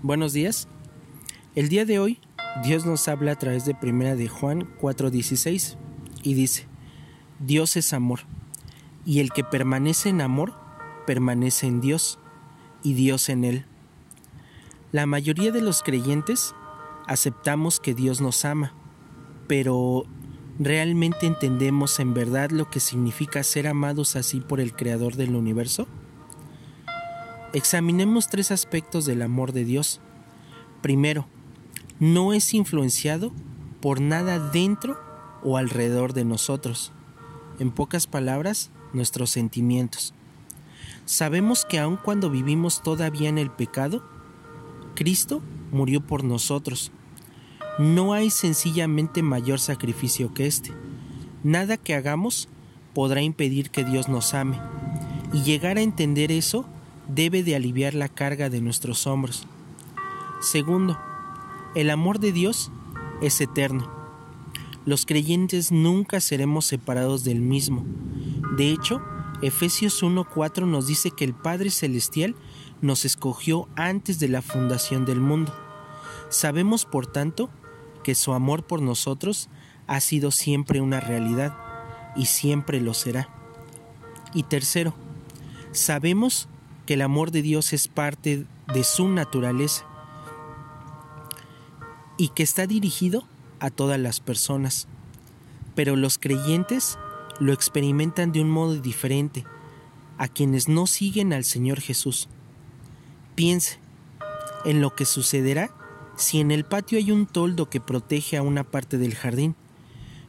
Buenos días. El día de hoy Dios nos habla a través de Primera de Juan 4:16 y dice: Dios es amor, y el que permanece en amor permanece en Dios y Dios en él. La mayoría de los creyentes aceptamos que Dios nos ama, pero ¿realmente entendemos en verdad lo que significa ser amados así por el Creador del universo? Examinemos tres aspectos del amor de Dios. Primero, no es influenciado por nada dentro o alrededor de nosotros. En pocas palabras, nuestros sentimientos. Sabemos que aun cuando vivimos todavía en el pecado, Cristo murió por nosotros. No hay sencillamente mayor sacrificio que este. Nada que hagamos podrá impedir que Dios nos ame. Y llegar a entender eso debe de aliviar la carga de nuestros hombros. Segundo, el amor de Dios es eterno. Los creyentes nunca seremos separados del mismo. De hecho, Efesios 1:4 nos dice que el Padre Celestial nos escogió antes de la fundación del mundo. Sabemos, por tanto, que su amor por nosotros ha sido siempre una realidad y siempre lo será. Y tercero, sabemos que el amor de Dios es parte de su naturaleza y que está dirigido a todas las personas. Pero los creyentes lo experimentan de un modo diferente a quienes no siguen al Señor Jesús. Piense en lo que sucederá si en el patio hay un toldo que protege a una parte del jardín.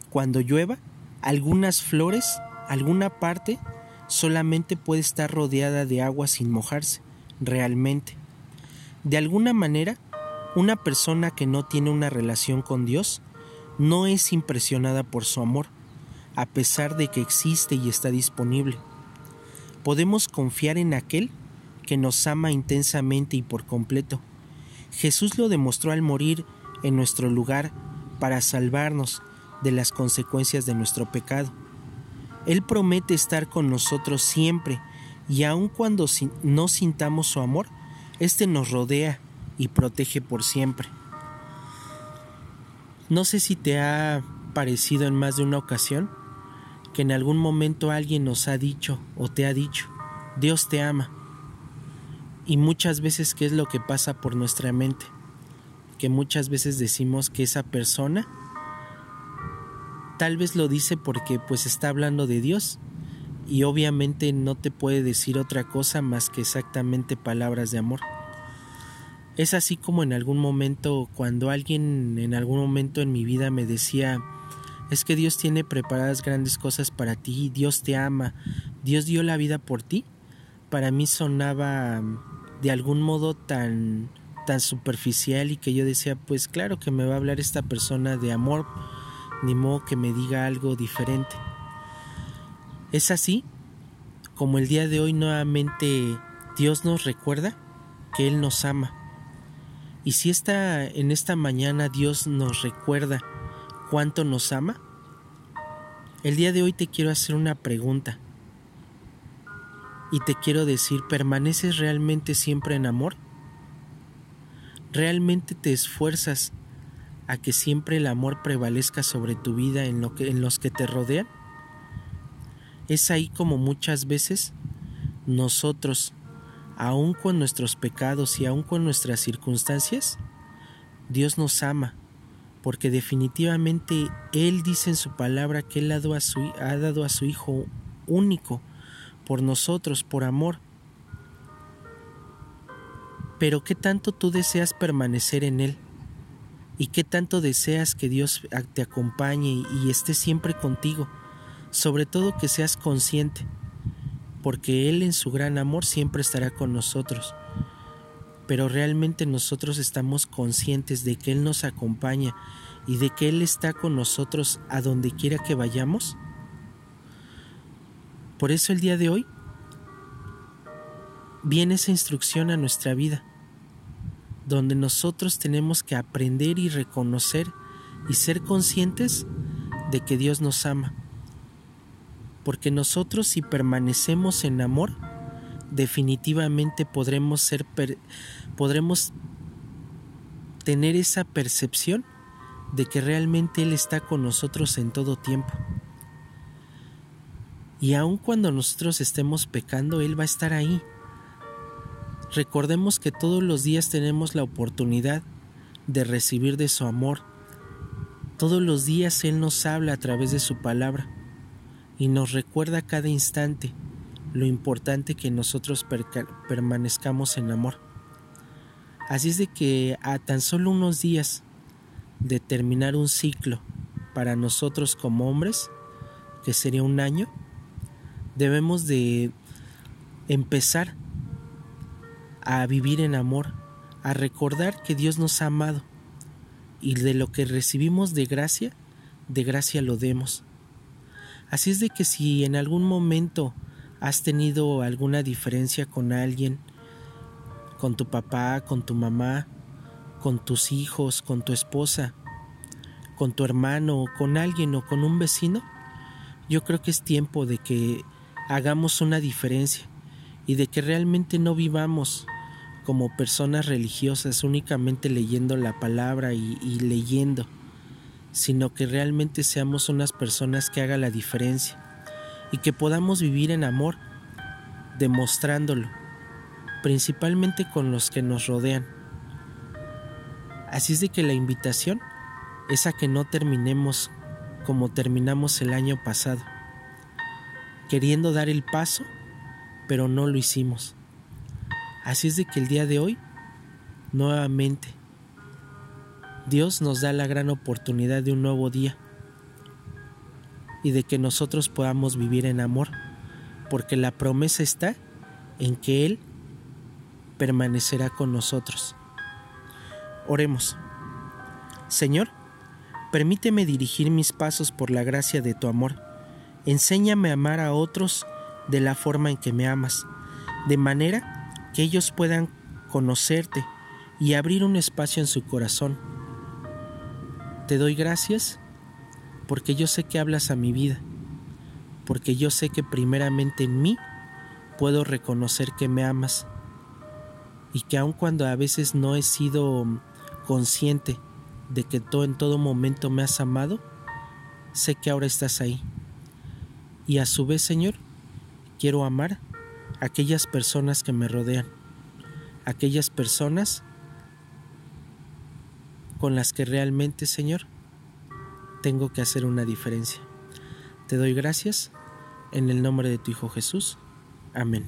Cuando llueva, algunas flores, alguna parte solamente puede estar rodeada de agua sin mojarse, realmente. De alguna manera, una persona que no tiene una relación con Dios no es impresionada por su amor, a pesar de que existe y está disponible. Podemos confiar en aquel que nos ama intensamente y por completo. Jesús lo demostró al morir en nuestro lugar para salvarnos de las consecuencias de nuestro pecado. Él promete estar con nosotros siempre y aun cuando no sintamos su amor, éste nos rodea y protege por siempre. No sé si te ha parecido en más de una ocasión que en algún momento alguien nos ha dicho o te ha dicho, Dios te ama. Y muchas veces, ¿qué es lo que pasa por nuestra mente? Que muchas veces decimos que esa persona Tal vez lo dice porque pues está hablando de Dios y obviamente no te puede decir otra cosa más que exactamente palabras de amor. Es así como en algún momento, cuando alguien en algún momento en mi vida me decía, es que Dios tiene preparadas grandes cosas para ti, Dios te ama, Dios dio la vida por ti, para mí sonaba de algún modo tan tan superficial y que yo decía, pues claro que me va a hablar esta persona de amor ni modo que me diga algo diferente. Es así como el día de hoy nuevamente Dios nos recuerda que Él nos ama. Y si esta, en esta mañana Dios nos recuerda cuánto nos ama, el día de hoy te quiero hacer una pregunta. Y te quiero decir, ¿permaneces realmente siempre en amor? ¿Realmente te esfuerzas a que siempre el amor prevalezca sobre tu vida en, lo que, en los que te rodean? Es ahí como muchas veces nosotros, aun con nuestros pecados y aun con nuestras circunstancias, Dios nos ama, porque definitivamente Él dice en su palabra que Él ha dado a su, ha dado a su Hijo único por nosotros, por amor. Pero ¿qué tanto tú deseas permanecer en Él? Y qué tanto deseas que Dios te acompañe y esté siempre contigo, sobre todo que seas consciente, porque Él en su gran amor siempre estará con nosotros. Pero realmente nosotros estamos conscientes de que Él nos acompaña y de que Él está con nosotros a donde quiera que vayamos. Por eso el día de hoy viene esa instrucción a nuestra vida donde nosotros tenemos que aprender y reconocer y ser conscientes de que Dios nos ama. Porque nosotros si permanecemos en amor, definitivamente podremos ser podremos tener esa percepción de que realmente Él está con nosotros en todo tiempo. Y aun cuando nosotros estemos pecando, Él va a estar ahí. Recordemos que todos los días tenemos la oportunidad de recibir de su amor. Todos los días Él nos habla a través de su palabra y nos recuerda cada instante lo importante que nosotros permanezcamos en amor. Así es de que a tan solo unos días de terminar un ciclo para nosotros como hombres, que sería un año, debemos de empezar a vivir en amor, a recordar que Dios nos ha amado y de lo que recibimos de gracia, de gracia lo demos. Así es de que si en algún momento has tenido alguna diferencia con alguien, con tu papá, con tu mamá, con tus hijos, con tu esposa, con tu hermano, con alguien o con un vecino, yo creo que es tiempo de que hagamos una diferencia y de que realmente no vivamos como personas religiosas únicamente leyendo la palabra y, leyendo, sino que realmente seamos unas personas que hagan la diferencia y que podamos vivir en amor, demostrándolo, principalmente con los que nos rodean. Así es de que la invitación es a que no terminemos como terminamos el año pasado, queriendo dar el paso, pero no lo hicimos. Así es de que el día de hoy, nuevamente, Dios nos da la gran oportunidad de un nuevo día y de que nosotros podamos vivir en amor, porque la promesa está en que Él permanecerá con nosotros. Oremos. Señor, permíteme dirigir mis pasos por la gracia de tu amor. Enséñame a amar a otros de la forma en que me amas, de manera que ellos puedan conocerte y abrir un espacio en su corazón. Te doy gracias porque yo sé que hablas a mi vida, porque yo sé que primeramente en mí puedo reconocer que me amas y que aun cuando a veces no he sido consciente de que tú en todo momento me has amado, sé que ahora estás ahí. Y a su vez, Señor, quiero amar aquellas personas que me rodean, aquellas personas con las que realmente, Señor, tengo que hacer una diferencia. Te doy gracias en el nombre de tu Hijo Jesús. Amén.